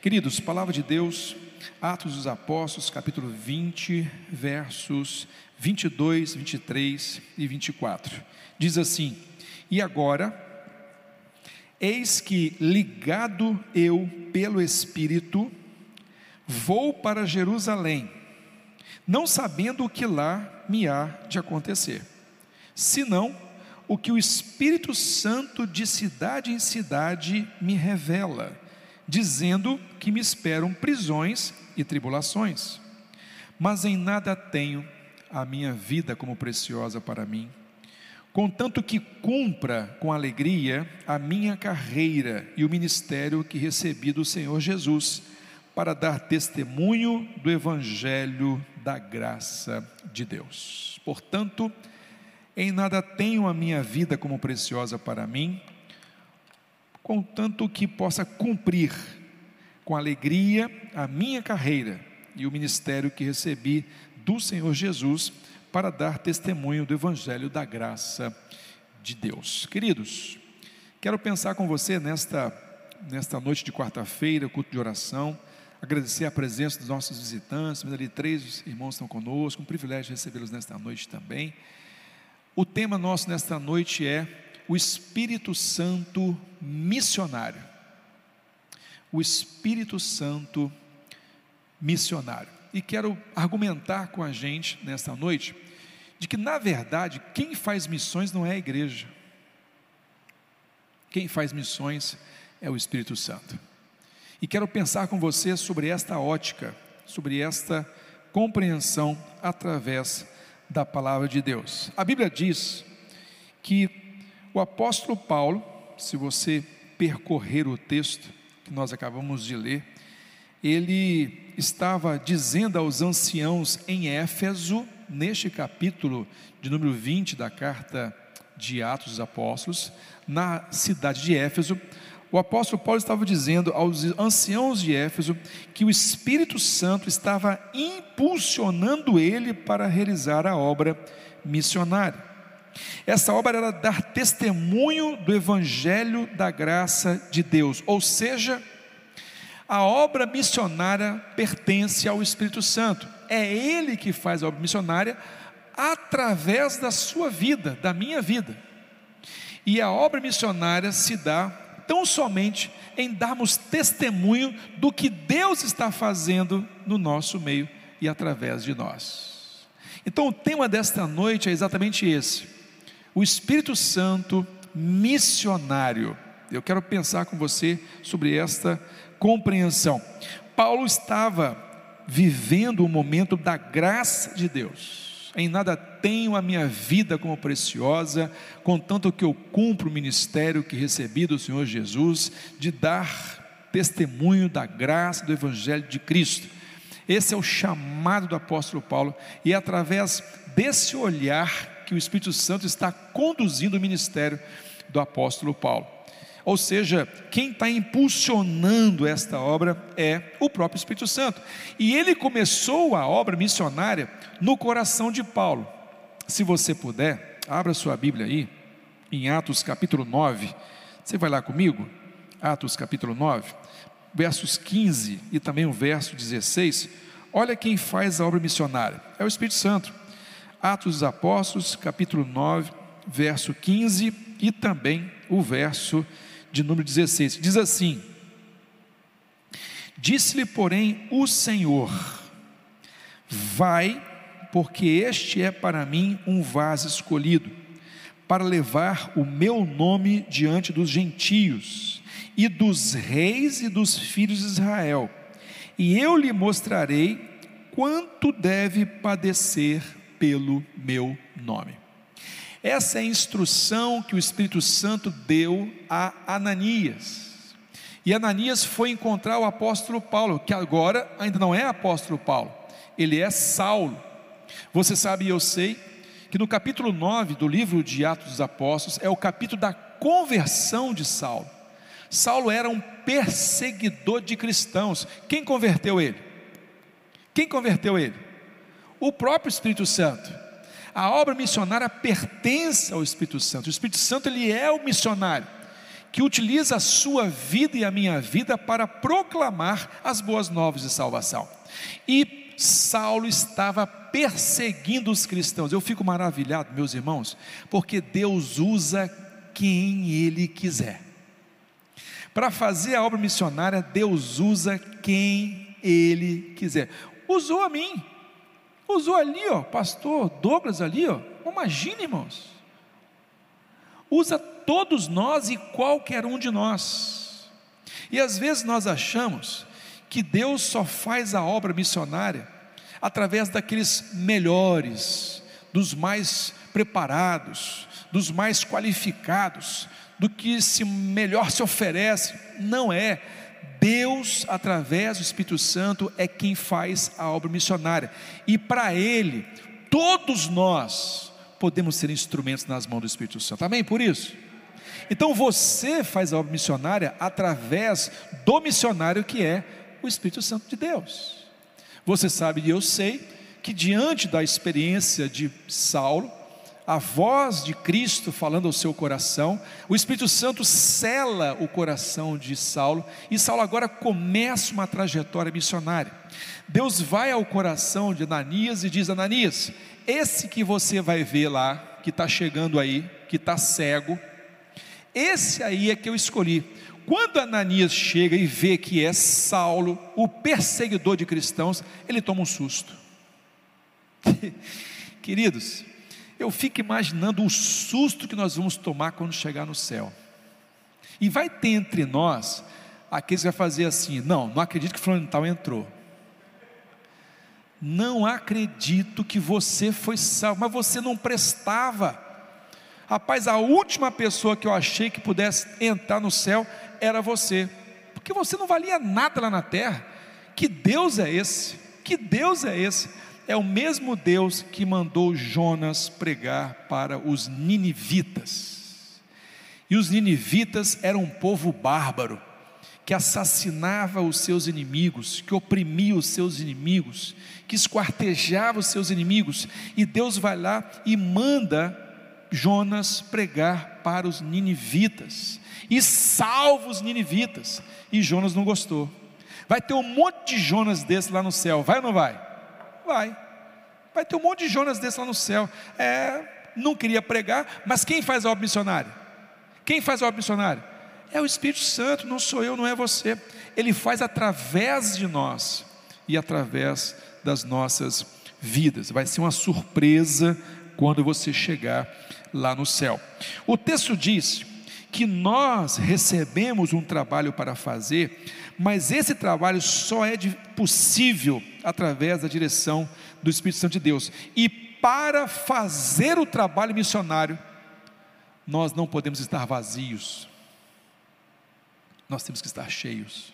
Queridos, palavra de Deus, Atos dos Apóstolos, capítulo 20, versos 22, 23 e 24. Diz assim: E agora, eis que ligado eu pelo Espírito, vou para Jerusalém, não sabendo o que lá me há de acontecer, senão o que o Espírito Santo de cidade em cidade me revela dizendo que me esperam prisões e tribulações. Mas em nada tenho a minha vida como preciosa para mim, contanto que cumpra com alegria a minha carreira e o ministério que recebi do Senhor Jesus, para dar testemunho do Evangelho da graça de Deus. Portanto, em nada tenho a minha vida como preciosa para mim, contanto que possa cumprir com alegria a minha carreira e o ministério que recebi do Senhor Jesus para dar testemunho do Evangelho da graça de Deus. Queridos, quero pensar com você nesta, nesta noite de quarta-feira, culto de oração, agradecer a presença dos nossos visitantes, ali três irmãos estão conosco, um privilégio recebê-los nesta noite também. O tema nosso nesta noite é o Espírito Santo missionário. O Espírito Santo missionário. E quero argumentar com a gente nesta noite de que, na verdade, quem faz missões não é a igreja. Quem faz missões é o Espírito Santo. E quero pensar com você sobre esta ótica, sobre esta compreensão através da palavra de Deus. A Bíblia diz que o apóstolo Paulo, se você percorrer o texto que nós acabamos de ler, ele estava dizendo aos anciãos em Éfeso, neste capítulo de número 20 da carta de Atos dos Apóstolos, na cidade de Éfeso, o apóstolo Paulo estava dizendo aos anciãos de Éfeso que o Espírito Santo estava impulsionando ele para realizar a obra missionária. Essa obra era dar testemunho do Evangelho da graça de Deus, ou seja, a obra missionária pertence ao Espírito Santo, é Ele que faz a obra missionária através da sua vida, da minha vida. E a obra missionária se dá tão somente em darmos testemunho do que Deus está fazendo no nosso meio e através de nós. Então, o tema desta noite é exatamente esse o Espírito Santo missionário. Eu quero pensar com você sobre esta compreensão. Paulo estava vivendo o momento da graça de Deus. Em nada tenho a minha vida como preciosa, contanto que eu cumpro o ministério que recebi do Senhor Jesus, de dar testemunho da graça do Evangelho de Cristo. Esse é o chamado do apóstolo Paulo, e é através desse olhar que o Espírito Santo está conduzindo o ministério do apóstolo Paulo. Ou seja, quem está impulsionando esta obra é o próprio Espírito Santo. E ele começou a obra missionária no coração de Paulo. Se você puder, abra sua Bíblia aí, em Atos capítulo 9. Você vai lá comigo? Atos capítulo 9, versos 15 e também o verso 16. Olha quem faz a obra missionária: é o Espírito Santo. Atos dos Apóstolos, capítulo 9, verso 15 e também o verso de número 16. Diz assim: Disse-lhe, porém, o Senhor: Vai, porque este é para mim um vaso escolhido, para levar o meu nome diante dos gentios e dos reis e dos filhos de Israel, e eu lhe mostrarei quanto deve padecer pelo meu nome. Essa é a instrução que o Espírito Santo deu a Ananias. E Ananias foi encontrar o apóstolo Paulo, que agora ainda não é apóstolo Paulo, ele é Saulo. Você sabe e eu sei que no capítulo 9 do livro de Atos dos Apóstolos é o capítulo da conversão de Saulo. Saulo era um perseguidor de cristãos. Quem converteu ele? Quem converteu ele? O próprio Espírito Santo. A obra missionária pertence ao Espírito Santo. O Espírito Santo ele é o missionário que utiliza a sua vida e a minha vida para proclamar as boas novas de salvação. E Saulo estava perseguindo os cristãos. Eu fico maravilhado, meus irmãos, porque Deus usa quem Ele quiser. Para fazer a obra missionária, Deus usa quem Ele quiser. Usou a mim, usou ali, ó, pastor Douglas ali, ó. Imagine, irmãos. Usa todos nós e qualquer um de nós. E às vezes nós achamos que Deus só faz a obra missionária através daqueles melhores, dos mais preparados, dos mais qualificados, do que se melhor se oferece. Não é. Deus, através do Espírito Santo, é quem faz a obra missionária. E para Ele, todos nós podemos ser instrumentos nas mãos do Espírito Santo. Amém? Por isso. Então você faz a obra missionária através do missionário que é o Espírito Santo de Deus. Você sabe e eu sei que diante da experiência de Saulo, a voz de Cristo falando ao seu coração, o Espírito Santo cela o coração de Saulo, e Saulo agora começa uma trajetória missionária. Deus vai ao coração de Ananias e diz: Ananias, esse que você vai ver lá, que está chegando aí, que está cego, esse aí é que eu escolhi. Quando Ananias chega e vê que é Saulo, o perseguidor de cristãos, ele toma um susto. Queridos, eu fico imaginando o susto que nós vamos tomar quando chegar no céu. E vai ter entre nós aqueles que vai fazer assim: não, não acredito que fulano tal entrou. Não acredito que você foi salvo, mas você não prestava. Rapaz, a última pessoa que eu achei que pudesse entrar no céu era você, porque você não valia nada lá na terra. Que Deus é esse? Que Deus é esse? É o mesmo Deus que mandou Jonas pregar para os ninivitas. E os ninivitas eram um povo bárbaro, que assassinava os seus inimigos, que oprimia os seus inimigos, que esquartejava os seus inimigos, e Deus vai lá e manda Jonas pregar para os ninivitas, e salva os ninivitas, e Jonas não gostou. Vai ter um monte de Jonas desse lá no céu, vai ou não vai? Vai. Vai ter um monte de Jonas desse lá no céu. É, não queria pregar, mas quem faz a obra missionária? Quem faz a obra missionária? É o Espírito Santo, não sou eu, não é você. Ele faz através de nós e através das nossas vidas. Vai ser uma surpresa quando você chegar lá no céu. O texto diz que nós recebemos um trabalho para fazer, mas esse trabalho só é possível através da direção do Espírito Santo de Deus. E para fazer o trabalho missionário, nós não podemos estar vazios, nós temos que estar cheios.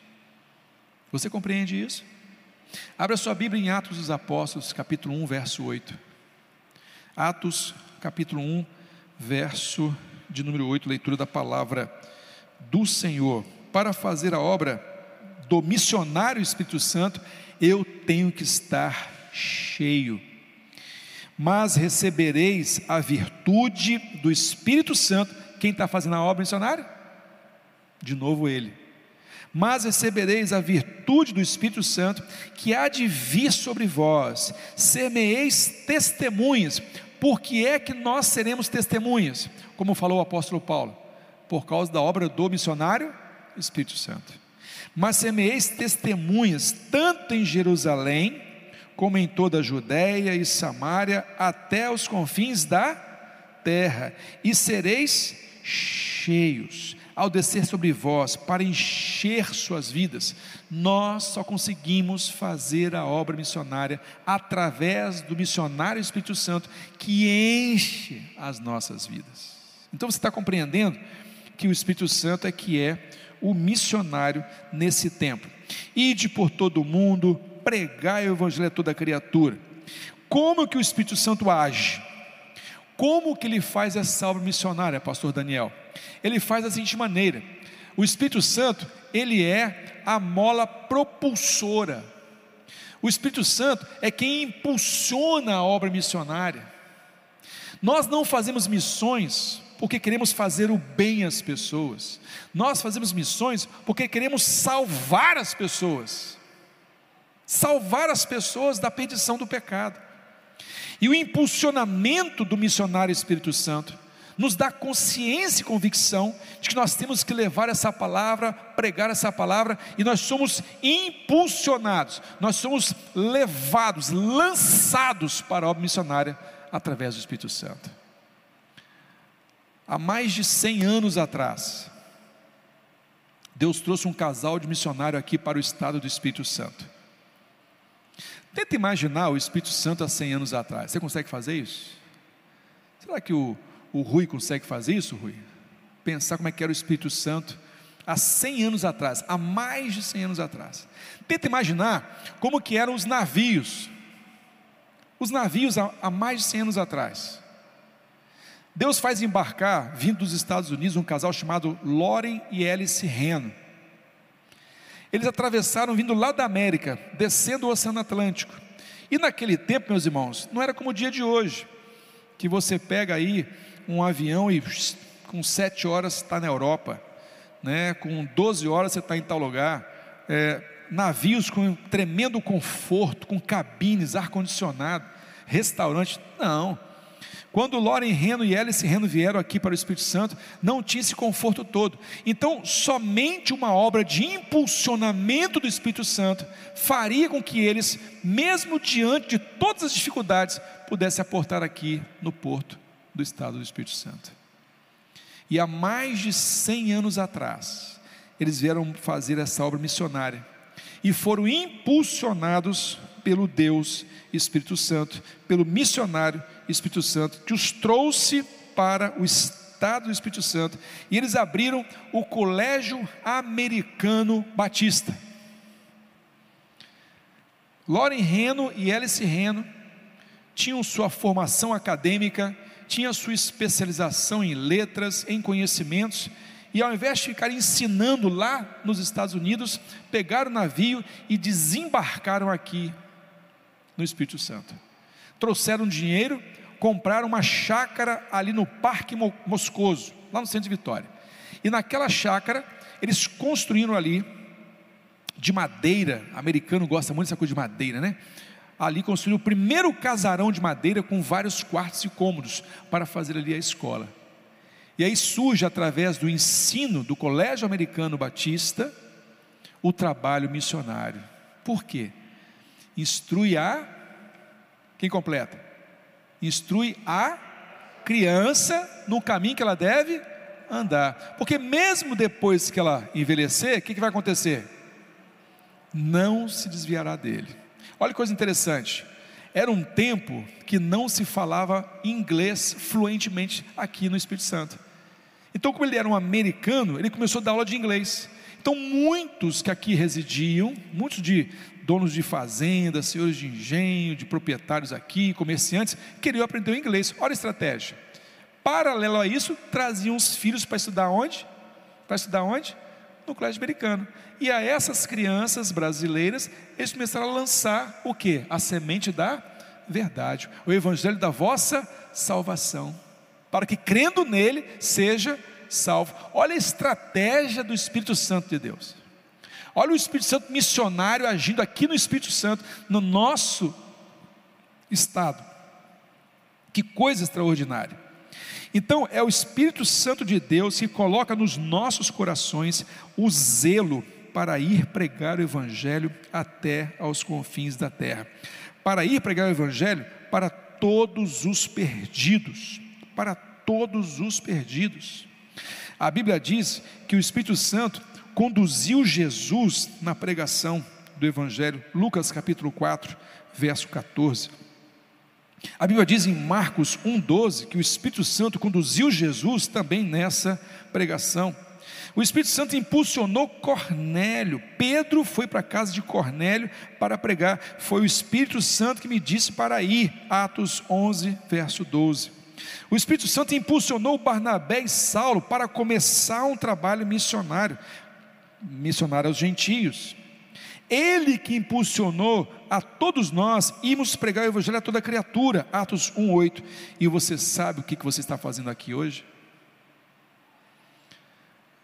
Você compreende isso? Abra sua Bíblia em Atos dos Apóstolos, capítulo 1, verso 8. Atos, capítulo 1, verso de número 8, leitura da palavra do Senhor. Para fazer a obra do missionário Espírito Santo, eu tenho que estar cheio. Mas recebereis a virtude do Espírito Santo. Quem está fazendo a obra missionária? De novo ele. Mas recebereis a virtude do Espírito Santo, que há de vir sobre vós, semeeis testemunhas. Por que é que nós seremos testemunhas? Como falou o apóstolo Paulo, por causa da obra do missionário Espírito Santo. Mas semeeis testemunhas, tanto em Jerusalém, como em toda a Judéia e Samaria, até os confins da terra, e sereis cheios ao descer sobre vós para encher suas vidas. Nós só conseguimos fazer a obra missionária através do missionário Espírito Santo que enche as nossas vidas. Então você está compreendendo que o Espírito Santo é que é o missionário nesse tempo. Ide por todo o mundo, pregai o evangelho a toda criatura. Como que o Espírito Santo age? Como que ele faz essa obra missionária, pastor Daniel? Ele faz da seguinte maneira: o Espírito Santo, ele é a mola propulsora. O Espírito Santo é quem impulsiona a obra missionária. Nós não fazemos missões porque queremos fazer o bem às pessoas. Nós fazemos missões porque queremos salvar as pessoas. Salvar as pessoas da perdição do pecado. E o impulsionamento do missionário Espírito Santo nos dá consciência e convicção de que nós temos que levar essa palavra, pregar essa palavra, e nós somos impulsionados, nós somos levados, lançados para a obra missionária através do Espírito Santo. Há mais de 100 anos atrás, Deus trouxe um casal de missionário aqui para o estado do Espírito Santo. Tenta imaginar o Espírito Santo há 100 anos atrás. Você consegue fazer isso? Será que o, o Rui consegue fazer isso, Rui? Pensar como é que era o Espírito Santo há 100 anos atrás, há mais de 100 anos atrás. Tenta imaginar como que eram os navios. Os navios há, há mais de 100 anos atrás. Deus faz embarcar, vindo dos Estados Unidos, um casal chamado Loren e Alice Reno. Eles atravessaram vindo lá da América, descendo o Oceano Atlântico. E naquele tempo, meus irmãos, não era como o dia de hoje, que você pega aí um avião e com sete horas está na Europa, né? com 12 horas você está em tal lugar. É, navios com tremendo conforto, com cabines, ar-condicionado, restaurante. Não. Quando Loren Reno e Alice Reno vieram aqui para o Espírito Santo, não tinha esse conforto todo. Então, somente uma obra de impulsionamento do Espírito Santo faria com que eles, mesmo diante de todas as dificuldades, pudessem aportar aqui no porto do estado do Espírito Santo. E há mais de 100 anos atrás, eles vieram fazer essa obra missionária e foram impulsionados pelo Deus Espírito Santo, pelo missionário Espírito Santo, que os trouxe para o estado do Espírito Santo, e eles abriram o Colégio Americano Batista. Loren Reno e Alice Reno tinham sua formação acadêmica tinha sua especialização em letras, em conhecimentos, e ao invés de ficar ensinando lá nos Estados Unidos, pegaram o navio e desembarcaram aqui no Espírito Santo. Trouxeram dinheiro, compraram uma chácara ali no Parque Moscoso, lá no centro de Vitória. E naquela chácara, eles construíram ali, de madeira, americano gosta muito dessa coisa de madeira, né? ali construiu o primeiro casarão de madeira com vários quartos e cômodos para fazer ali a escola. E aí surge, através do ensino do Colégio Americano Batista, o trabalho missionário. Por quê? Instrui a. Quem completa? Instrui a criança no caminho que ela deve andar. Porque mesmo depois que ela envelhecer, o que, que vai acontecer? Não se desviará dele. Olha que coisa interessante. Era um tempo que não se falava inglês fluentemente aqui no Espírito Santo. Então, como ele era um americano, ele começou a dar aula de inglês. Então, muitos que aqui residiam, muitos de donos de fazendas, senhores de engenho, de proprietários aqui, comerciantes, queriam aprender o inglês. Olha a estratégia. Paralelo a isso, traziam os filhos para estudar onde? Para estudar onde? No colégio americano. E a essas crianças brasileiras, eles começaram a lançar o que? A semente da verdade, o evangelho da vossa salvação, para que crendo nele seja salvo. Olha a estratégia do Espírito Santo de Deus. Olha o Espírito Santo missionário agindo aqui no Espírito Santo, no nosso estado. Que coisa extraordinária. Então, é o Espírito Santo de Deus que coloca nos nossos corações o zelo para ir pregar o Evangelho até aos confins da terra. Para ir pregar o Evangelho para todos os perdidos. Para todos os perdidos. A Bíblia diz que o Espírito Santo conduziu Jesus na pregação do Evangelho, Lucas capítulo 4, verso 14. A Bíblia diz em Marcos 1,12 que o Espírito Santo conduziu Jesus também nessa pregação. O Espírito Santo impulsionou Cornélio. Pedro foi para a casa de Cornélio para pregar. Foi o Espírito Santo que me disse para ir. Atos 11, verso 12. O Espírito Santo impulsionou Barnabé e Saulo para começar um trabalho missionário, missionário aos gentios. Ele que impulsionou a todos nós irmos pregar o Evangelho a toda criatura, Atos 1,8. E você sabe o que você está fazendo aqui hoje?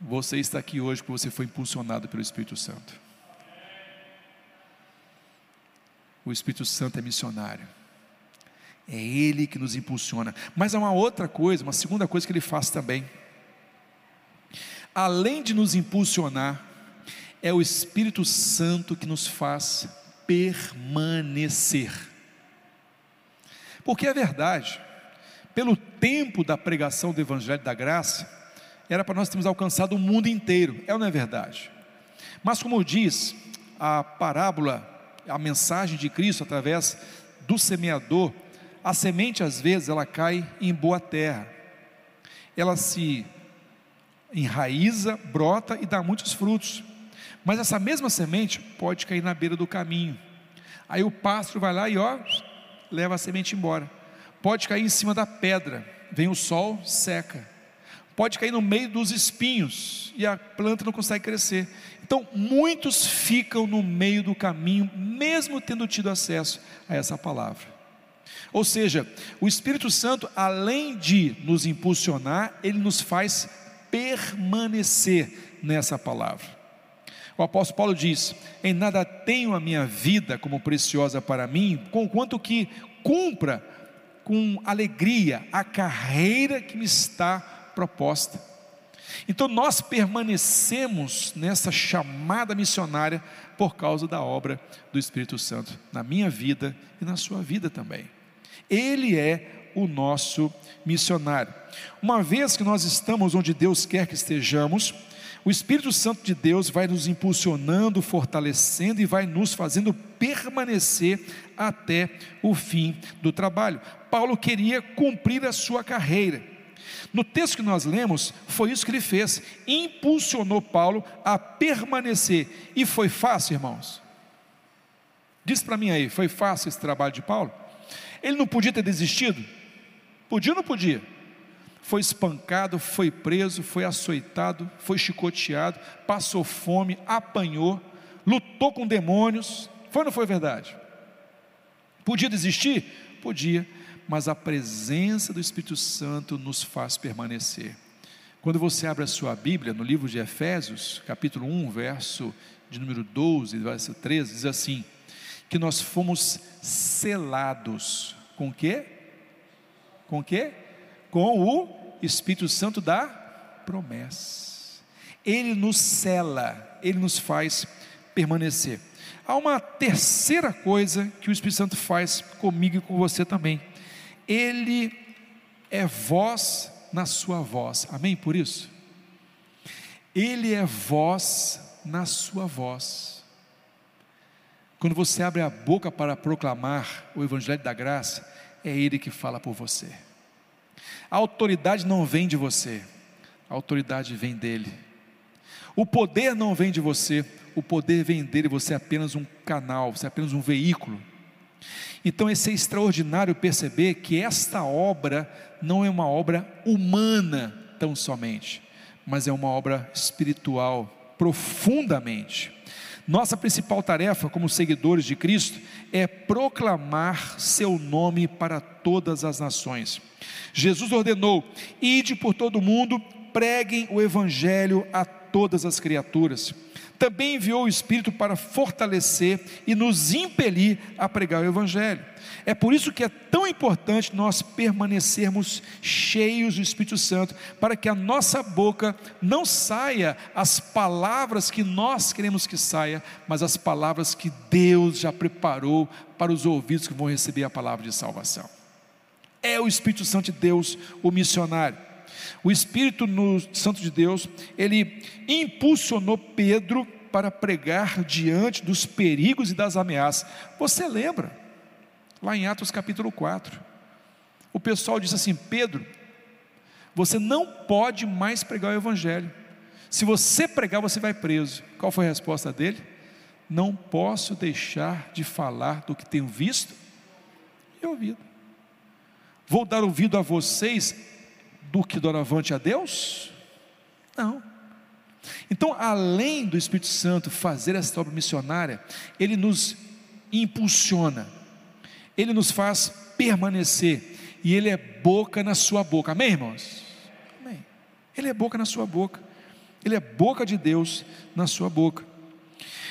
Você está aqui hoje porque você foi impulsionado pelo Espírito Santo. O Espírito Santo é missionário. É Ele que nos impulsiona. Mas há uma outra coisa, uma segunda coisa que Ele faz também. Além de nos impulsionar, é o Espírito Santo que nos faz permanecer. Porque é verdade, pelo tempo da pregação do Evangelho da Graça, era para nós termos alcançado o mundo inteiro, é ou não é verdade? Mas, como diz a parábola, a mensagem de Cristo através do semeador, a semente às vezes ela cai em boa terra, ela se enraiza, brota e dá muitos frutos. Mas essa mesma semente pode cair na beira do caminho. Aí o pássaro vai lá e ó, leva a semente embora. Pode cair em cima da pedra, vem o sol, seca. Pode cair no meio dos espinhos e a planta não consegue crescer. Então, muitos ficam no meio do caminho, mesmo tendo tido acesso a essa palavra. Ou seja, o Espírito Santo, além de nos impulsionar, ele nos faz permanecer nessa palavra. O apóstolo Paulo diz: Em nada tenho a minha vida como preciosa para mim, conquanto que cumpra com alegria a carreira que me está proposta. Então nós permanecemos nessa chamada missionária por causa da obra do Espírito Santo na minha vida e na sua vida também. Ele é o nosso missionário. Uma vez que nós estamos onde Deus quer que estejamos, o Espírito Santo de Deus vai nos impulsionando, fortalecendo e vai nos fazendo permanecer até o fim do trabalho. Paulo queria cumprir a sua carreira. No texto que nós lemos, foi isso que ele fez, impulsionou Paulo a permanecer. E foi fácil, irmãos? Diz para mim aí, foi fácil esse trabalho de Paulo? Ele não podia ter desistido? Podia ou não podia? Foi espancado, foi preso, foi açoitado, foi chicoteado, passou fome, apanhou, lutou com demônios. Foi ou não foi verdade? Podia desistir? Podia, mas a presença do Espírito Santo nos faz permanecer. Quando você abre a sua Bíblia, no livro de Efésios, capítulo 1, verso de número 12, verso 13, diz assim: que nós fomos selados com quê? Com quê? Com o Espírito Santo da promessa. Ele nos cela, ele nos faz permanecer. Há uma terceira coisa que o Espírito Santo faz comigo e com você também. Ele é voz na sua voz. Amém por isso? Ele é voz na sua voz. Quando você abre a boca para proclamar o evangelho da graça, é ele que fala por você. A autoridade não vem de você, a autoridade vem dele. O poder não vem de você, o poder vem dele, você é apenas um canal, você é apenas um veículo. Então, esse é extraordinário perceber que esta obra não é uma obra humana tão somente, mas é uma obra espiritual, profundamente. Nossa principal tarefa como seguidores de Cristo é proclamar seu nome para todas as nações. Jesus ordenou: ide por todo o mundo, preguem o evangelho a todas as criaturas. Também enviou o Espírito para fortalecer e nos impelir a pregar o evangelho. É por isso que é tão importante nós permanecermos cheios do Espírito Santo, para que a nossa boca não saia as palavras que nós queremos que saia, mas as palavras que Deus já preparou para os ouvidos que vão receber a palavra de salvação. É o Espírito Santo de Deus, o missionário. O Espírito no Santo de Deus, ele impulsionou Pedro para pregar diante dos perigos e das ameaças. Você lembra? lá em Atos capítulo 4. O pessoal disse assim: Pedro, você não pode mais pregar o Evangelho. Se você pregar, você vai preso. Qual foi a resposta dele? Não posso deixar de falar do que tenho visto e ouvido. Vou dar ouvido a vocês do que doravante a Deus? Não. Então, além do Espírito Santo fazer essa obra missionária, ele nos impulsiona ele nos faz permanecer, e Ele é boca na sua boca, amém, irmãos? Amém. Ele é boca na sua boca, Ele é boca de Deus na sua boca.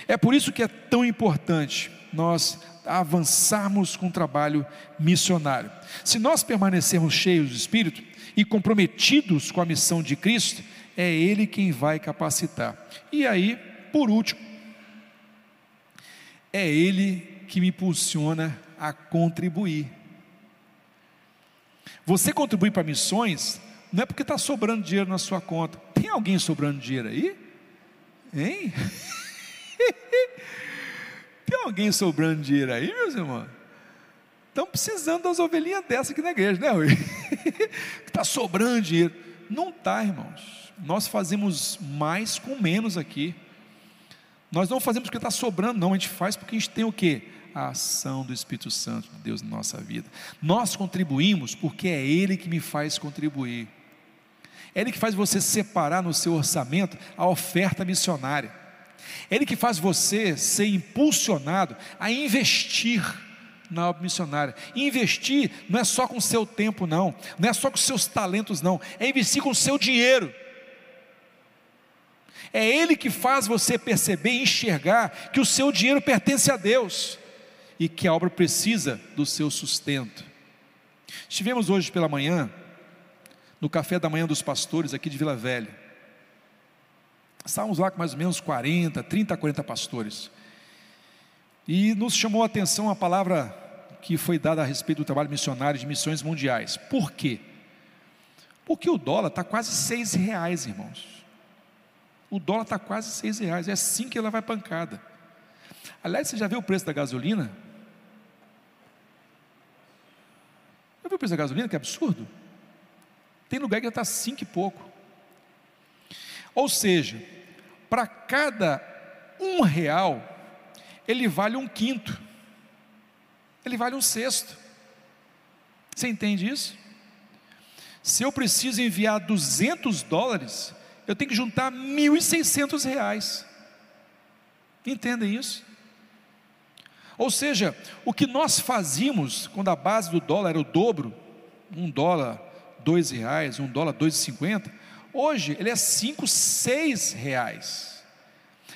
É por isso que é tão importante nós avançarmos com o trabalho missionário. Se nós permanecermos cheios do Espírito e comprometidos com a missão de Cristo, é Ele quem vai capacitar. E aí, por último, é Ele que me impulsiona a contribuir. Você contribui para missões não é porque está sobrando dinheiro na sua conta. Tem alguém sobrando dinheiro aí? Hein? Tem alguém sobrando dinheiro aí, meus irmãos? Estão precisando das ovelhinhas dessa aqui na igreja, né? Está sobrando dinheiro. Não está, irmãos. Nós fazemos mais com menos aqui. Nós não fazemos porque está sobrando, não. A gente faz porque a gente tem o quê? A ação do Espírito Santo de Deus na nossa vida. Nós contribuímos porque é Ele que me faz contribuir. É Ele que faz você separar no seu orçamento a oferta missionária. É Ele que faz você ser impulsionado a investir na obra missionária. Investir não é só com o seu tempo, não. Não é só com os seus talentos, não. É investir com o seu dinheiro. É Ele que faz você perceber e enxergar que o seu dinheiro pertence a Deus e que a obra precisa do seu sustento. Estivemos hoje pela manhã no café da manhã dos pastores aqui de Vila Velha. Estávamos lá com mais ou menos 40, 30, 40 pastores. E nos chamou a atenção a palavra que foi dada a respeito do trabalho missionário de missões mundiais. Por quê? Porque o dólar está quase seis reais, irmãos. O dólar está quase seis reais. É assim que ela vai pancada. Aliás, você já viu o preço da gasolina? Já viu o preço da gasolina? Que absurdo. Tem lugar que já está cinco e pouco. Ou seja, para cada um real, ele vale um quinto. Ele vale um sexto. Você entende isso? Se eu preciso enviar 200 dólares, eu tenho que juntar 1.600 reais. Entendem isso? Ou seja, o que nós fazíamos quando a base do dólar era o dobro, um dólar, dois reais, um dólar, dois e cinquenta, hoje ele é cinco, seis reais.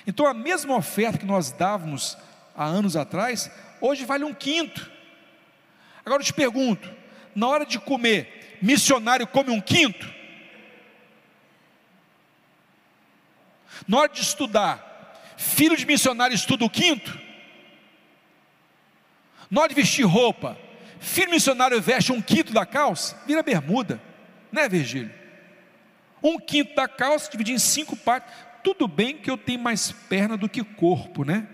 Então a mesma oferta que nós dávamos há anos atrás, hoje vale um quinto. Agora eu te pergunto, na hora de comer, missionário come um quinto? Na hora de estudar, filho de missionário estuda o quinto? Na hora de vestir roupa, filho missionário veste um quinto da calça? Vira bermuda, né, Virgílio? Um quinto da calça, dividido em cinco partes. Tudo bem que eu tenho mais perna do que corpo, né?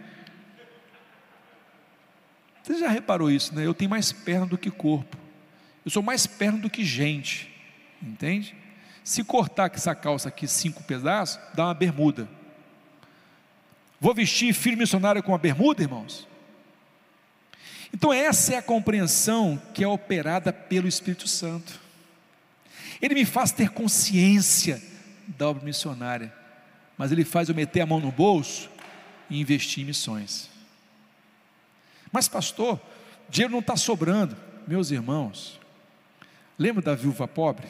Você já reparou isso, né? Eu tenho mais perna do que corpo. Eu sou mais perna do que gente, entende? Se cortar essa calça aqui cinco pedaços, dá uma bermuda. Vou vestir filho missionário com uma bermuda, irmãos? Então, essa é a compreensão que é operada pelo Espírito Santo. Ele me faz ter consciência da obra missionária, mas ele faz eu meter a mão no bolso e investir em missões. Mas, pastor, dinheiro não está sobrando. Meus irmãos, lembra da viúva pobre?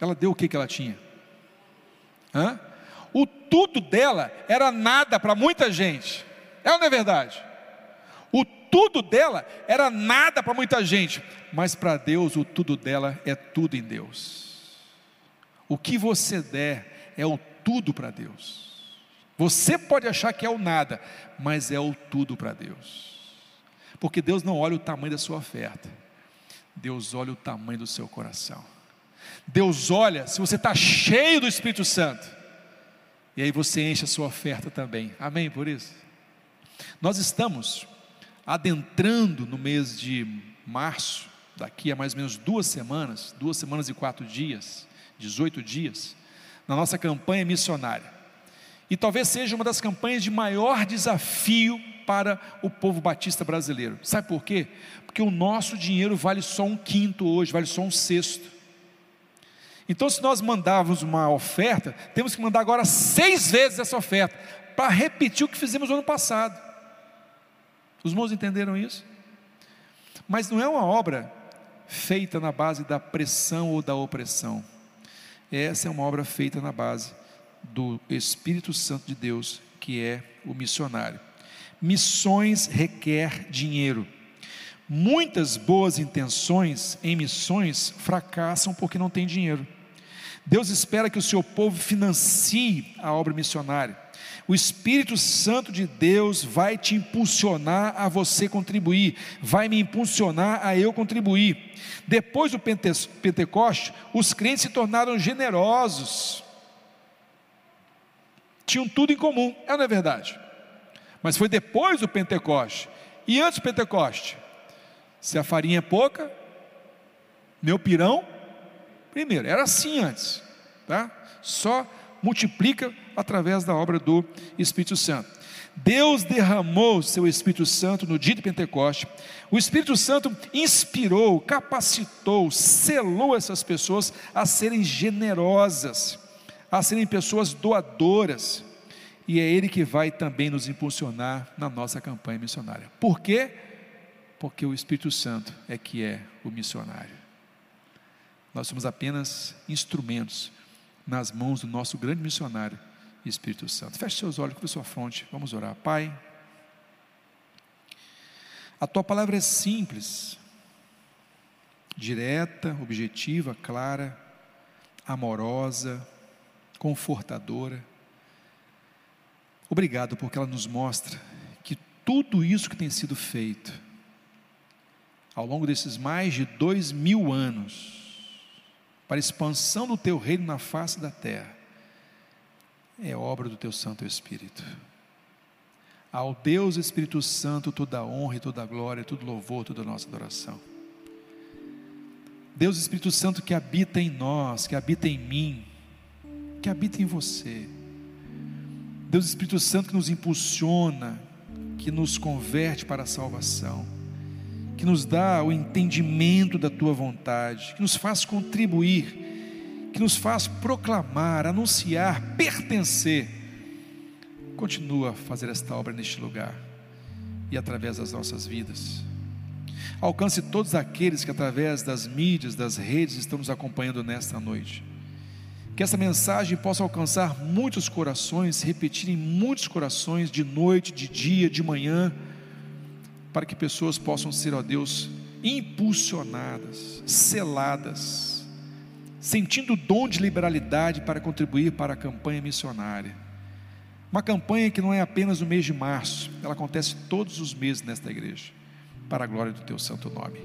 Ela deu o que, que ela tinha? Hã? O tudo dela era nada para muita gente. É ou não é verdade? O tudo dela era nada para muita gente, mas para Deus o tudo dela é tudo em Deus. O que você der é o tudo para Deus. Você pode achar que é o nada, mas é o tudo para Deus. Porque Deus não olha o tamanho da sua oferta, Deus olha o tamanho do seu coração. Deus olha se você está cheio do Espírito Santo, e aí você enche a sua oferta também. Amém por isso? Nós estamos adentrando no mês de março, daqui a mais ou menos duas semanas, duas semanas e quatro dias, 18 dias, na nossa campanha missionária. E talvez seja uma das campanhas de maior desafio para o povo batista brasileiro. Sabe por quê? Porque o nosso dinheiro vale só um quinto hoje, vale só um sexto. Então, se nós mandávamos uma oferta, temos que mandar agora seis vezes essa oferta, para repetir o que fizemos no ano passado. Os irmãos entenderam isso? Mas não é uma obra feita na base da pressão ou da opressão. Essa é uma obra feita na base do Espírito Santo de Deus, que é o missionário. Missões requer dinheiro. Muitas boas intenções em missões fracassam porque não tem dinheiro. Deus espera que o seu povo financie a obra missionária. O Espírito Santo de Deus vai te impulsionar a você contribuir, vai me impulsionar a eu contribuir. Depois do Pentecoste, os crentes se tornaram generosos, tinham tudo em comum, é ou não é verdade? Mas foi depois do Pentecoste, e antes do Pentecoste, se a farinha é pouca, meu pirão, primeiro, era assim antes, tá? Só multiplica através da obra do Espírito Santo. Deus derramou seu Espírito Santo no dia de Pentecoste. O Espírito Santo inspirou, capacitou, selou essas pessoas a serem generosas, a serem pessoas doadoras. E é Ele que vai também nos impulsionar na nossa campanha missionária. Por quê? Porque o Espírito Santo é que é o missionário. Nós somos apenas instrumentos nas mãos do nosso grande missionário, Espírito Santo. Feche seus olhos, com sua fronte, vamos orar. Pai, a tua palavra é simples, direta, objetiva, clara, amorosa, confortadora. Obrigado porque ela nos mostra que tudo isso que tem sido feito ao longo desses mais de dois mil anos, para a expansão do teu reino na face da terra, é obra do teu Santo Espírito. Ao Deus Espírito Santo toda a honra e toda a glória, todo louvor, toda a nossa adoração. Deus Espírito Santo que habita em nós, que habita em mim, que habita em você. Deus Espírito Santo que nos impulsiona, que nos converte para a salvação que nos dá o entendimento da tua vontade, que nos faz contribuir, que nos faz proclamar, anunciar, pertencer. Continua a fazer esta obra neste lugar e através das nossas vidas. Alcance todos aqueles que através das mídias, das redes estão nos acompanhando nesta noite. Que essa mensagem possa alcançar muitos corações, repetir em muitos corações de noite, de dia, de manhã para que pessoas possam ser, ó Deus, impulsionadas, seladas, sentindo o dom de liberalidade para contribuir para a campanha missionária. Uma campanha que não é apenas no mês de março, ela acontece todos os meses nesta igreja, para a glória do teu santo nome.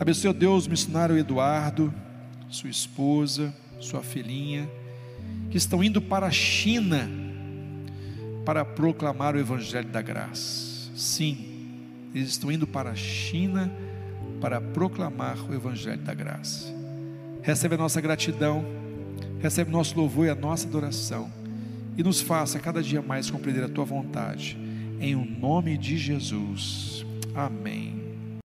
Abençoe, ó Deus, o missionário Eduardo, sua esposa, sua filhinha, que estão indo para a China para proclamar o evangelho da graça. Sim, eles estão indo para a China para proclamar o Evangelho da Graça. Recebe a nossa gratidão, recebe nosso louvor e a nossa adoração, e nos faça cada dia mais compreender a tua vontade, em o nome de Jesus. Amém.